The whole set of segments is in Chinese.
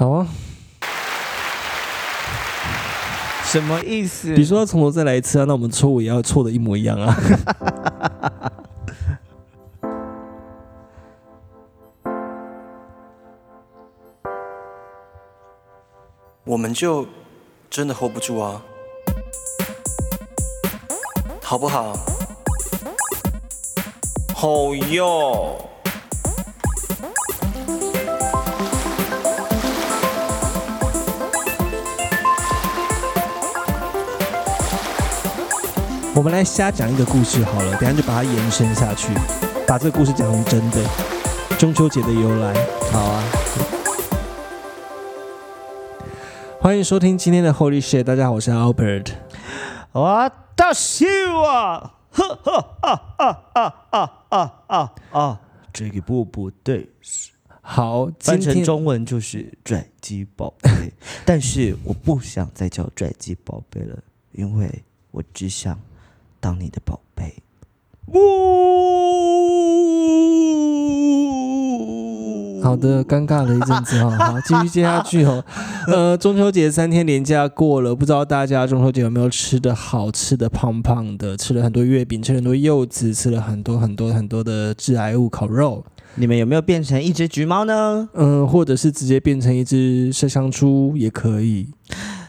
好啊，什么意思？你说要从头再来一次啊，那我们错误也要错的一模一样啊。我们就真的 hold 不住啊，好不好？好哟。我们来瞎讲一个故事好了，等下就把它延伸下去，把这个故事讲成真的。中秋节的由来，好啊，欢迎收听今天的 Holy Shit，大家好，我是 Albert。我的希望，呵呵啊啊啊啊啊啊啊！这个不不对，好，今翻成中文就是拽鸡宝贝，但是我不想再叫拽鸡宝贝了，因为我只想当你的宝贝。好的，尴尬了一阵子哈，好，继续接下去哦。呃，中秋节三天连假过了，不知道大家中秋节有没有吃的好吃的胖胖的，吃了很多月饼，吃了很多柚子，吃了很多很多很多的致癌物烤肉，你们有没有变成一只橘猫呢？嗯、或者是直接变成一只麝香猪也可以。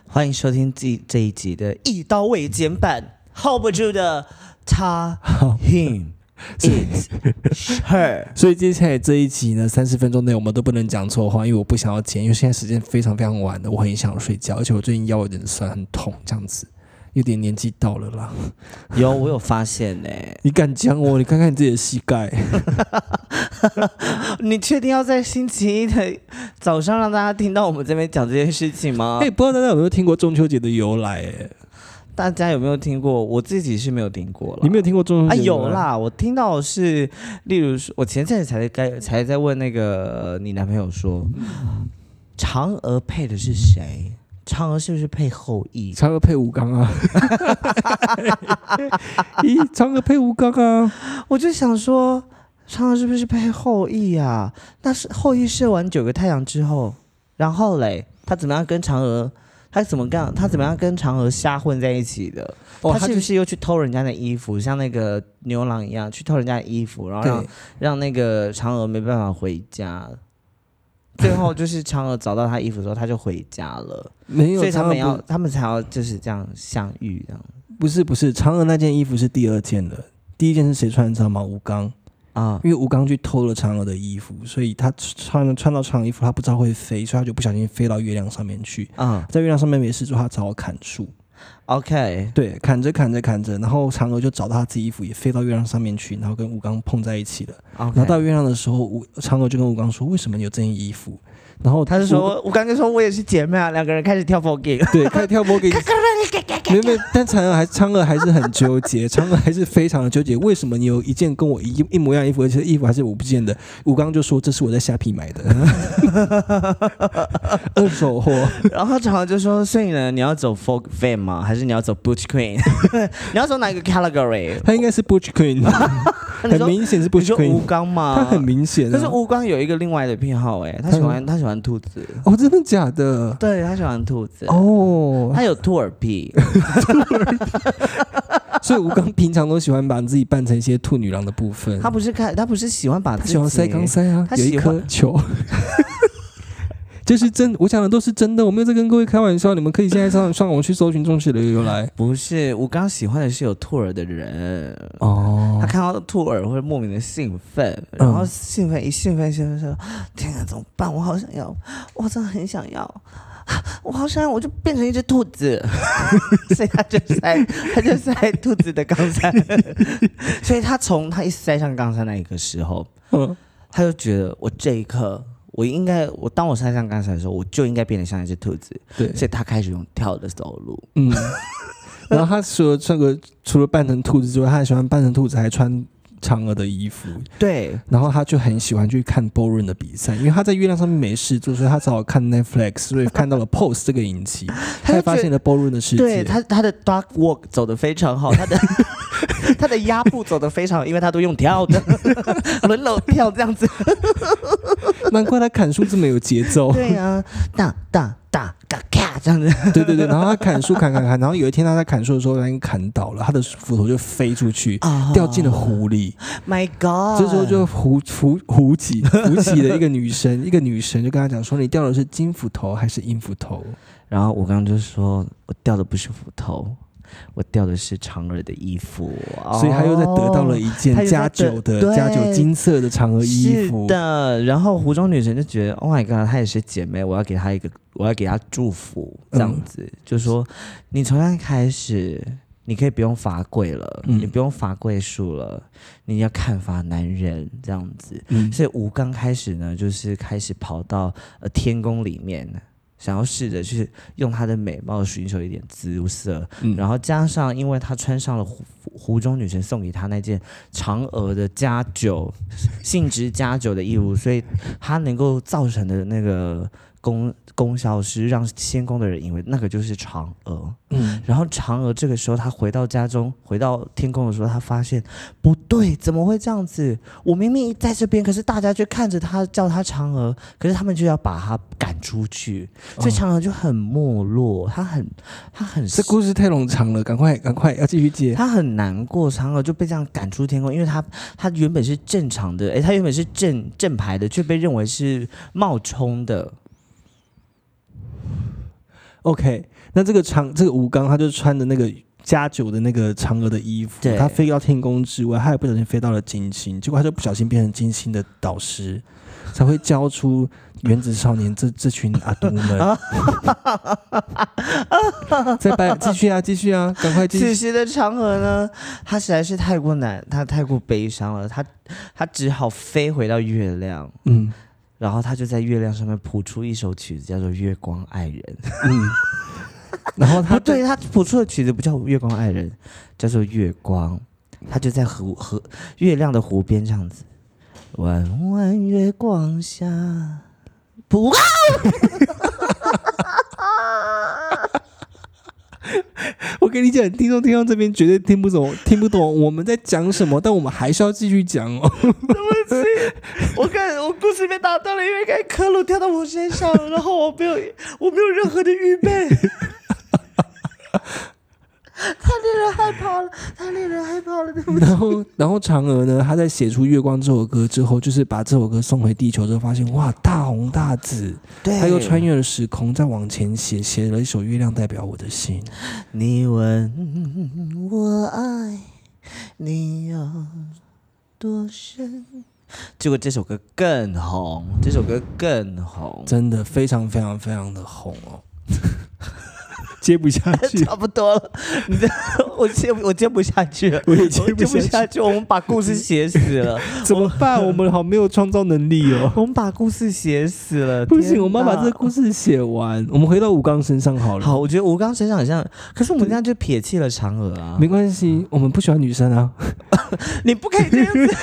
欢迎收听这这一集的一刀未剪版，hold 不住的他，him her。所以接下来这一集呢，三十分钟内我们都不能讲错话，因为我不想要剪，因为现在时间非常非常晚了，我很想睡觉，而且我最近腰有点酸，很痛，这样子，有点年纪到了啦。有我有发现呢、你敢讲我？你看看你自己的膝盖。你确定要在星期一的早上让大家听到我们这边讲这件事情吗？哎、不知道大家有没有听过中秋节的由来、哎，大家有没有听过？我自己是没有听过了。你没有听过中秋啊？有啦，我听到的是，例如说，我前阵子才在该才在问那个、呃你男朋友说，嫦娥配的是谁？嫦娥是不是配后羿？嫦娥配吴刚啊？咦，嫦娥配吴刚啊？我就想说，嫦娥是不是配后羿啊？那是后羿射完九个太阳之后，然后嘞，他怎么样跟嫦娥？他怎么干？他怎么样跟嫦娥瞎混在一起的？哦，他是不是又去偷人家的衣服，像那个牛郎一样去偷人家的衣服，然后让让那个嫦娥没办法回家。最后就是嫦娥找到他衣服的时候，他就回家了，没有？所以他们要他们才要就是这样相遇，这样不不是不是，嫦娥那件衣服是第二件的，第一件是谁穿的知道吗？吴刚。啊因为吴刚去偷了嫦娥的衣服，所以他穿穿到嫦娥衣服，他不知道会飞，所以他就不小心飞到月亮上面去。啊在月亮上面没事做，他只好砍树。，OK，对，砍着砍着砍着，然后嫦娥就找到他自己衣服，也飞到月亮上面去，然后跟吴刚碰在一起了。然后到月亮的时候，吴嫦娥就跟吴刚说：“为什么你有这件衣服？”然后他就说，吴刚才说我也是姐妹啊，两个人开始跳 f o g 对，开始跳波给你。没有没有，但嫦娥还嫦娥还是很纠结，嫦娥还是非常的纠结，为什么你有一件跟我一一模一样衣服，而且衣服还是我不见的？吴刚就说这是我在虾皮买的，二手货。然后嫦娥就说，所以呢，你要走 folk fame 吗？还是你要走 butch queen？你要走哪一个 category？他应该是 Butch Queen，你很明显是你 Butch Queen，刚吗？他很明显、啊。但是吴刚有一个另外的偏好，哎，他喜欢他喜欢兔子，哦，真的假的？对他喜欢兔子，哦，他有兔耳癖，所以吴刚平常都喜欢把自己扮成一些兔女郎的部分。他不是看他不是喜欢把自己他喜欢塞钢塞啊他，有一颗 球。这是真，我讲的都是真的，我没有在跟各位开玩笑。你们可以现在上上网去搜寻中秋的由来。不是吴刚喜欢的是有兔耳的人。哦他看到兔耳会莫名的兴奋，然后兴奋一兴奋兴奋说：“天啊，怎么办？我好想要，我真的很想要，我好想，我就变成一只兔子。”所以他就塞，他就塞兔子的钢塞。所以他从他一塞上钢塞那一个时候，嗯，他就觉得我这一刻，我应该，我当我塞上钢塞的时候，我就应该变得像一只兔子。对，所以他开始用跳的走路。嗯。然后他除了这个，除了扮成兔子之外，他还喜欢扮成兔子，还穿嫦娥的衣服，对，然后他就很喜欢去看 b o r n 的比赛，因为他在月亮上面没事做，所以他只好看 Netflix，所以看到了 Pose 这个引擎，他也发现了 b o r n 的世界。对他他的 Dark Walk 走的非常好，他的他的压步走的非常好，因为他都用跳的 轮流跳这样子。难怪他砍树这么有节奏。对啊，哒哒哒嘎咔这样子。对对对，然后他砍树砍砍砍，然后有一天他在砍树的时候，他已经砍倒了，他的斧头就飞出去，掉进了湖里。My God！这时候就湖湖湖起湖起了一个女神，一个女神就跟他讲说：“你掉的是金斧头还是银斧头然后我刚刚就说我掉的不是斧头，我掉的是嫦娥的衣服，？”所以他又在得到了一件加九的加九金色的嫦娥衣服是。的，然后湖中女神就觉得，Oh my god，她也是姐妹，我要给她一个，我要给她祝福，这样嗯子，就说你从现在开始，你可以不用罚跪了，嗯你不用罚跪数了，你要看罚男人这样子。嗯，所以吴刚开始呢，就是开始跑到呃天宫里面。想要试着去用她的美貌寻求一点姿色，嗯。然后加上，因为她穿上了湖湖中女神送给她那件嫦娥的加九 性质加九的衣服，所以她能够造成的那个功功效是让仙宫的人以为那个就是嫦娥。嗯然后嫦娥这个时候，她回到家中，回到天宫的时候，她发现不对，怎么会这样子？我明明在这边，可是大家却看着她叫她嫦娥，可是他们就要把她赶出去，所以哦嫦娥就很没落，她很，她很这故事太冗长了，赶快赶快要继续接。他很难过，嫦娥就被这样赶出天宫，因为她她原本是正常的，诶，她原本是正正牌的，却被认为是冒充的。OK，那这个长这个吴刚他就穿着那个加九的那个嫦娥的衣服，对他飞到天宫之外，他也不小心飞到了金星，结果他就不小心变成金星的导师，才会教出原子少年这这群阿都们。再拜继续啊，继续啊，赶快继续。此时的嫦娥呢，她实在是太过难，她太过悲伤了，她她只好飞回到月亮，嗯然后他就在月亮上面谱出一首曲子，叫做《月光爱人》。嗯，然后他对，他谱出的曲子不叫《月光爱人》，叫做《月光》。他就在湖河月亮的湖边这样子，弯弯月光下，不 我跟你讲，听众听到这边绝对听不懂，听不懂我们在讲什么，但我们还是要继续讲哦。对不起我看我故事被打断了，因为刚才科鲁跳到我身上，然后我没有我没有任何的预备，太令人害怕了，太令人害怕了，对不起。然后，然后嫦娥呢，她在写出《月光》这首歌之后，就是把这首歌送回地球之后，发现哇，大红大紫，对她又穿越了时空，再往前写，写了一首《月亮代表我的心》。你问我爱你有多深？结果这首歌更红，这首歌更红，真的非常非常非常的红哦，接不下去，差不多了。你这 我接我接不下去了，我也接接不下去，不下去，我们把故事写死了，怎么办？我们好没有创造能力哦。我们把故事写死了。不行，我们要把这个故事写完。我们回到吴刚身上好了。好，我觉得吴刚身上好像，可是我们这样就撇弃了嫦娥啊。没关系，我们不喜欢女生啊，你不可以这样子。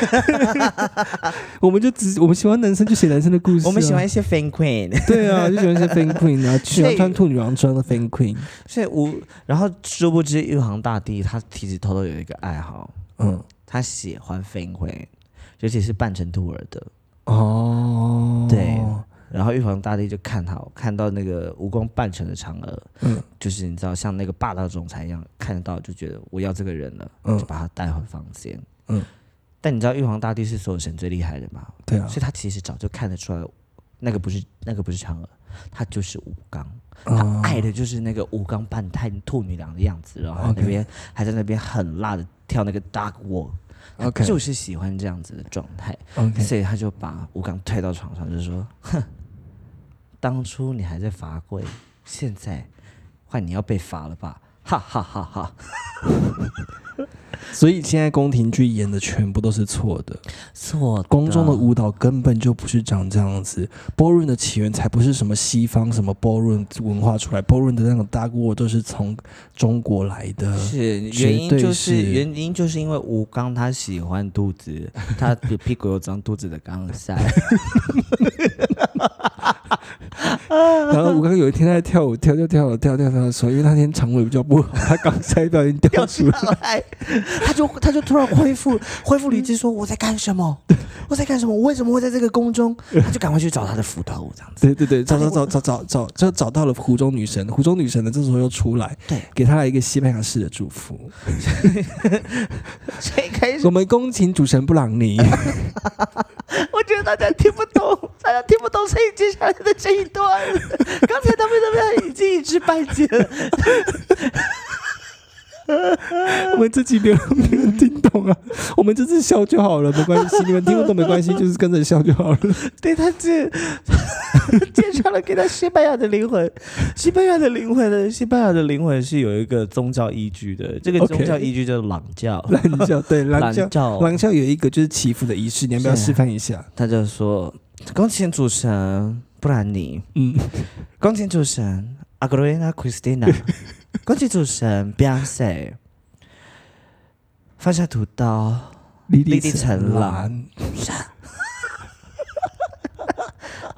我们就只我们喜欢男生就写男生的故事、啊我们喜欢一些 fan queen，对啊，就喜欢一些 fan queen 啊，喜欢穿兔女郎装的 fan queen。所以无，然后殊不知玉皇大帝他其实偷偷有一个爱好，嗯，他喜欢飞灰尤其是扮成兔儿的。哦，对然后玉皇大帝就看他，看到那个蜈蚣扮成的嫦娥，嗯就是你知道像那个霸道总裁一样，看得到就觉得我要这个人了，嗯就把他带回房间。嗯，但你知道玉皇大帝是所有神最厉害的吗？对啊所以，他其实早就看得出来，那个不是那个不是嫦娥，他就是吴刚。他哦爱的就是那个吴刚扮太兔女郎的样子，然后那边还在那边很辣的跳那个 dark walk，他 OK 就是喜欢这样子的状态，OK，所以他就把吴刚推到床上，就说：“哼，当初你还在罚跪，现在换你要被罚了吧？”哈哈哈哈！所以现在宫廷剧演的全部都是错的，错的，宫中的舞蹈根本就不是长这样子。ballroom 的起源才不是什么西方什么 ballroom 文化出来，ballroom 的那种大锅都是从中国来的。是原因就是是原因就是因为吴刚他喜欢肚子，他的屁股有长肚子的刚晒。然后我刚刚有一天他在跳舞，跳跳跳跳跳跳的时候，因为那天肠胃比较不好，他刚才不小心掉出来。他就他就突然恢复恢复理智，说我在干什么？我在干什么？我为什么会在这个宫中？他就赶快去找他的斧头，这样子。对对对，找找找找找找，就找到了湖中女神。湖中女神呢，这时候又出来，对，给他了一个西班牙式的祝福。所以开始我们恭请主神布朗尼。我觉得大家听不懂，大家听不懂，所以接下来的这一段，刚才他们那边已经一知半解了。我们这集没有没有人听懂啊，我们就是笑就好了，没关系，你们听不懂没关系，就是跟着笑就好了。对他这 介绍了给他西班牙的灵魂，西班牙的灵魂呢？西班牙的灵魂是有一个宗教依据的，这个宗教依据叫朗教。朗教 对朗教，朗，教有一个就是祈福的仪式，你要不要示范一下？他就说：“恭请主神布兰妮，嗯，恭请主神阿格瑞娜。Christina，恭请主神 Beyonce，放下屠刀。”立立地成蓝，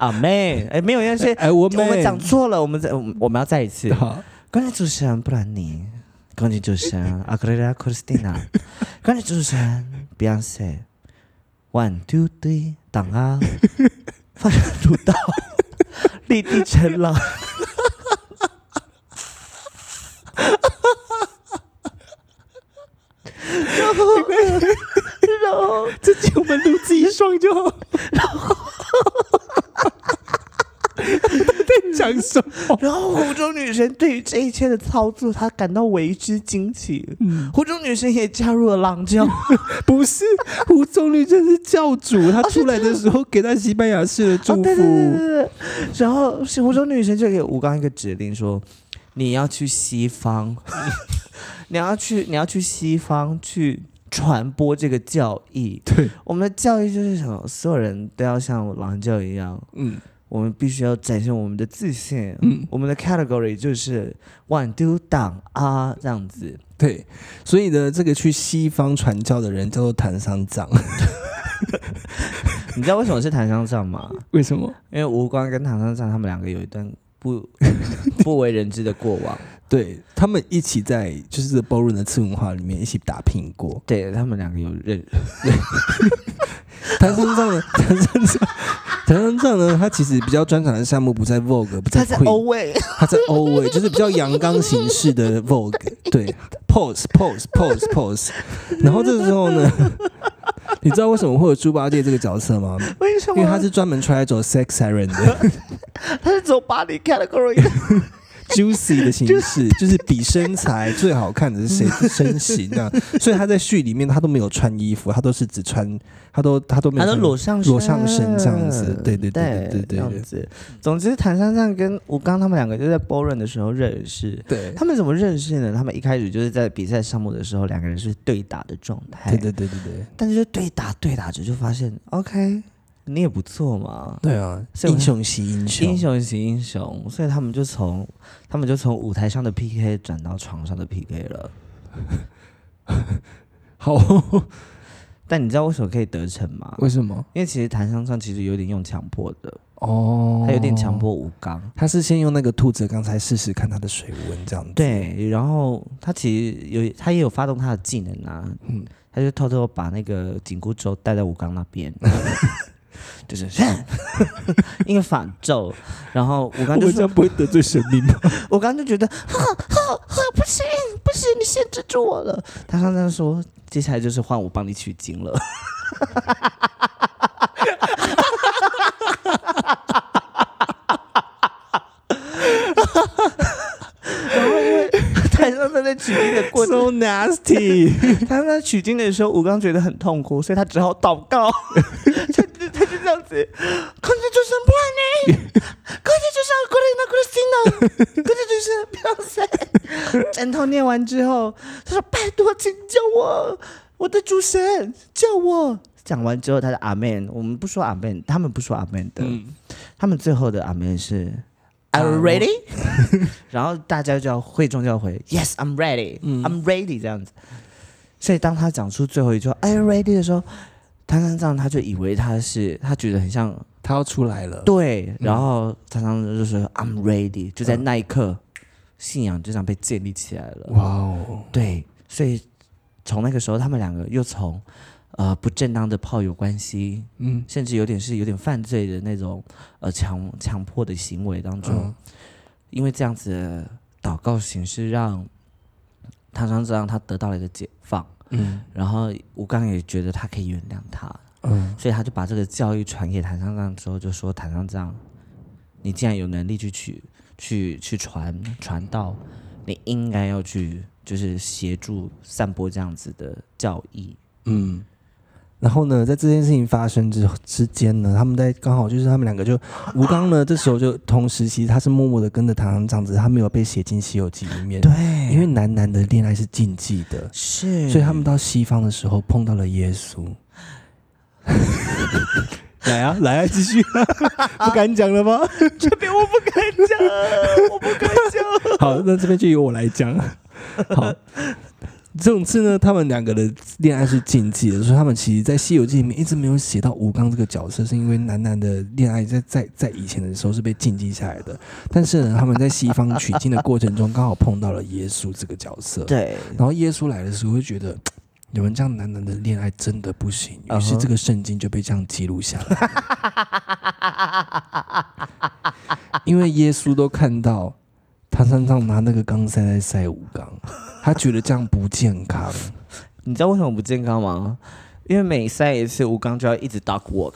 阿妹，哎，没有那些，哎，我我们们讲错了，我们再我们要再一次。好，恭喜主持人布兰妮，恭喜主持人阿格雷拉·克里斯蒂娜，恭喜主持人 Beyonce。One two three，等啊，放下屠刀，立地成狼。然后，然后，这集我们录自己爽就好。在讲什么？然后湖中女神对于这一切的操作，她感到为之惊奇。嗯，湖中女神也加入了狼教，不是，湖中女神是教主，她出来的时候给她西班牙式的祝哦，对对。对对。然后是湖中女神就给吴刚一个指令说：“你要去西方，你要去你要去西方去传播这个教义。对，我们的教义就是什么？所有人都要像狼教一样，嗯我们必须要展现我们的自信。嗯，我们的 category 就是 one do 党啊这样子。对，所以呢，这个去西方传教的人叫做谭三藏，你知道为什么是檀香藏吗？为什么？因为吴光跟唐三藏他们两个有一段 不不为人知的过往。对他们一起在就是这包润的次文化里面一起打拼过。对他们两个有认，谭三藏呢？谭三藏，谭三藏呢？他其实比较专长的项目不在 Vogue，不在 Queen，欧位，他在欧位，就是比较阳刚形式的 Vogue，对，pose pose pose pose。然后这个时候呢，你知道为什么会有猪八戒这个角色吗？为什么？因为他是专门出来走 sex siren 的 他是走巴黎 category 的，juicy 的形式，就是比身材最好看的是谁的身形啊？所以他在剧里面他都没有穿衣服，他都是只穿，他都他都没有他都裸上身裸上身这样子对对对对对对这样子。总之，谭珊珊跟吴刚他们两个就在 b o r n 的时候认识。对他们怎么认识呢？他们一开始就是在比赛项目的时候，两个人是对打的状态。对对对对对但是就对打对打着就发现，OK，你也不错嘛，对啊！所以英雄惜英雄，英雄惜英雄，所以他们就从他们就从舞台上的 PK 转到床上的 PK 了。好，但你知道为什么可以得逞吗？为什么？因为其实檀香上其实有点用强迫的，哦，他有点强。迫吴刚。他是先用那个兔子刚才试试看他的水温，这样子。，对，然后他其实有他也有发动他的技能啊，嗯，他就偷偷把那个紧箍咒带在吴刚那边，就是 因为反咒，然后我刚就说我这样不会得罪神明吗？我刚刚就觉得，哈哈哈，不行不行，你限制住我了。他刚才说，接下来就是换我帮你取经了。然后因为台上在那取经的过程，So nasty！他在取经的时候，吴刚觉得很痛苦，所以他只好祷告。他就他就这样子，空气主神布兰妮，空气主神格雷纳克里斯蒂娜，空气主神不要塞。枕头念完之后，他说：“拜托，请救我，我的主神，救我！讲完之后，他的阿门，我们不说阿门，他们不说阿门的，嗯，他们最后的阿门是 Are you ready？然后大家就要会众就要回 Yes, I'm ready, 嗯 I'm ready 这样子。所以当他讲出最后一句话 Are you ready 的时候，唐三藏他就以为他是他觉得很像他要出来了。对，然后唐三藏就说 I'm ready，就在那一刻，信仰就这样被建立起来了。哇哦，对，所以从那个时候，他们两个又从呃不正当的炮友关系，嗯。甚至有点是有点犯罪的那种呃强强迫的行为当中，嗯。因为这样子的祷告形式让唐三藏他得到了一个解放，嗯然后吴刚也觉得他可以原谅他，嗯所以他就把这个教育传给谭三藏之后，就说谭三藏，你既然有能力去去去去传传道，你应该要去就是协助散播这样子的教义。嗯。然后呢，在这件事情发生之之间呢，他们在刚好就是他们两个就吴刚呢，这时候就同时其实他是默默的跟着唐三藏，只是他没有被写进《西游记》里面。对，因为男男的恋爱是禁忌的，是，所以他们到西方的时候碰到了耶稣。来啊，来啊，继续、啊，不敢讲了吗？这边我不敢讲，我不敢讲。好，那这边就由我来讲。好，总之呢，他们两个的恋爱是禁忌的，所以他们其实，在《西游记》里面一直没有写到吴刚这个角色，是因为男男的恋爱在在在以前的时候是被禁忌下来的。但是呢，他们在西方取经的过程中，刚好碰到了耶稣这个角色。对，然后耶稣来的时候，会觉得你们这样男男的恋爱真的不行，于是这个圣经就被这样记录下来。因为耶稣都看到他身上拿那个钢塞在塞吴刚，他觉得这样不健康。你知道为什么不健康吗？因为每塞一次，吴刚就要一直 dog walk，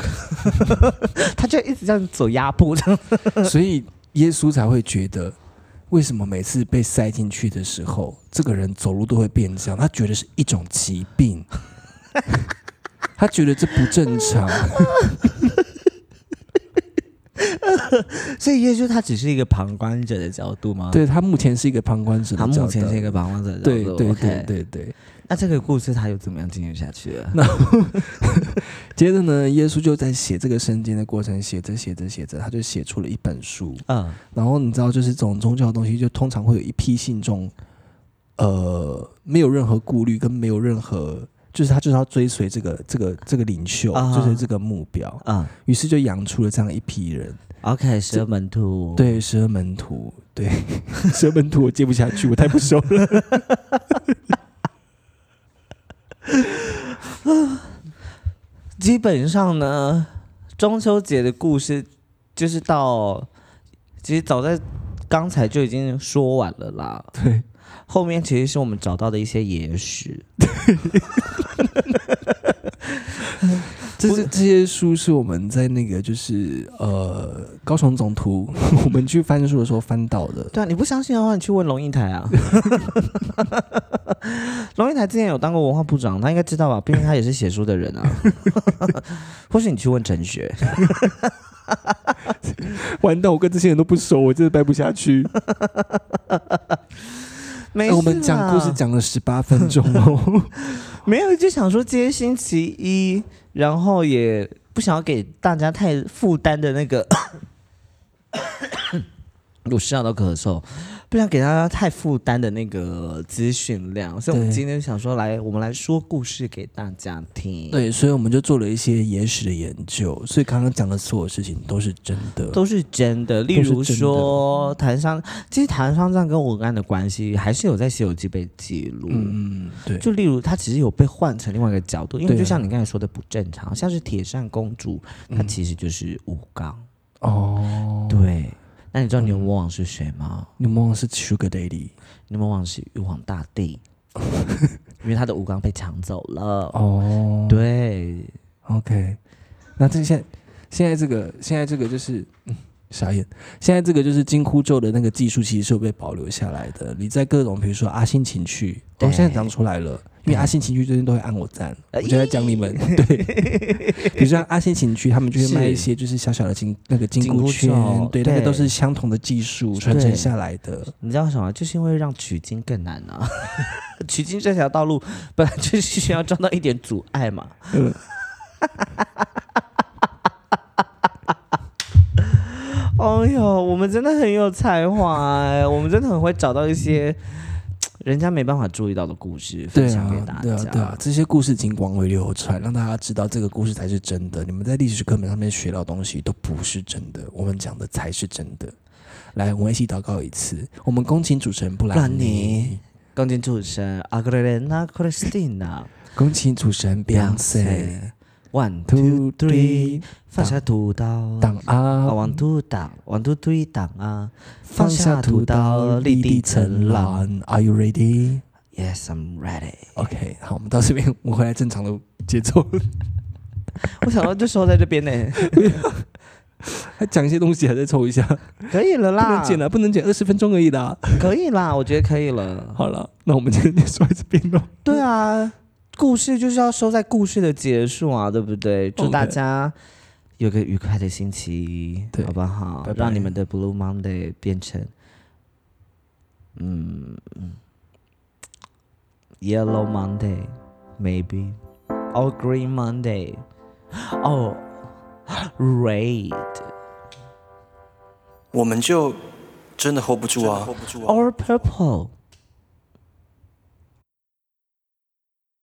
他就一直这样走压步，这样所以耶稣才会觉得，为什么每次被塞进去的时候，这个人走路都会变这样？他觉得是一种疾病，他觉得这不正常。所以耶稣他只是一个旁观者的角度吗？，对他目前是一个旁观者的他目前是一个旁观者的角度。对对对对对。那这个故事他又怎么样进行下去了？接着呢，耶稣就在写这个圣经的过程，写着写着写着，他就写出了一本书。嗯，然后你知道，就是这种宗教的东西，就通常会有一批信众，呃，没有任何顾虑，跟没有任何，就是他就是要追随这个这个这个领袖，啊。追随这个目标，啊。于是就养出了这样一批人。，OK，十二门徒，，对，十二门徒，对，十二门徒我接不下去，我太不熟了。基本上呢，中秋节的故事就是到，其实早在刚才就已经说完了啦。对，后面其实是我们找到的一些野史，这是这些书是我们在那个就是呃高雄总图，我们去翻书的时候翻到的。对啊，你不相信的话，你去问龙应台啊。龙应台之前有当过文化部长，他应该知道吧？毕竟他也是写书的人啊。或许你去问陈学，完蛋，我跟这些人都不熟，我真的待不下去。我们讲故事，讲了十八分钟哦。没有就想说今天星期一，然后也不想要给大家太负担的那个，我笑到咳嗽，不想给大家太负担的那个资讯量，所以我们今天想说来，我们来说故事给大家听。。对，所以我们就做了一些野史的研究，所以刚刚讲的所有事情都是真的。都是真的，例如说谭商，其实谭商藏跟文安的关系还是有在《西游记》被记录。嗯嗯，对，就例如，他其实有被换成另外一个角度，因为就像你刚才说的不正常，像是铁扇公主，她嗯其实就是吴刚。哦，，对，那你知道牛魔王是谁吗？牛魔王是 Sugar Daddy 牛魔王是玉皇大帝，因为他的吴刚被抢走了。哦，对，，OK，那这现在现在这个现在这个就是嗯傻眼，现在这个就是金箍咒的那个技术其实是有被保留下来的。你在各种比如说阿星情趣，哦，现在讲出来了，因为阿信情趣最近都会按我赞，哎我就在讲你们。对，比如说阿信情趣，他们就会卖一些就是小小的金那个金箍箍圈，对，那个对都是相同的技术传承下来的。你知道什么？就是因为让取经更难啊！取经这条道路本来就是需要撞到一点阻碍嘛。嗯哎呦，我们真的很有才华哎、我们真的很会找到一些人家没办法注意到的故事分对享给大啊，家。对啊，对啊，这些故事已经广为流传，让大家知道这个故事才是真的。你们在历史课本上面学到的东西都不是真的，我们讲的才是真的。来，我们一起祷告一次。我们恭请主持人布兰妮妮，钢琴主持人阿格雷娜·克里斯蒂娜恭请主持人 Beyonce。，one Two three，three，放下屠刀，挡啊啊，，one two 挡，one two three 挡啊，放下屠刀，立地成狼。Are you ready? Yes, I'm ready。OK，好，我们到这边，我回来正常的节奏，我想到就收在这边呢，还讲一些东西，还在抽一下，可以了啦。不，能剪了，不能剪二十分钟而已的。可以啦，我觉得可以了。好了，那我们今天就说到这边喽。对啊，故事就是要收在故事的结束啊，对不对？祝大家有个愉快的星期，一好不好？拜拜让你们的 Blue Monday 变成嗯 Yellow Monday maybe or Green Monday or Red 我们就真的 hold 不住啊。or Purple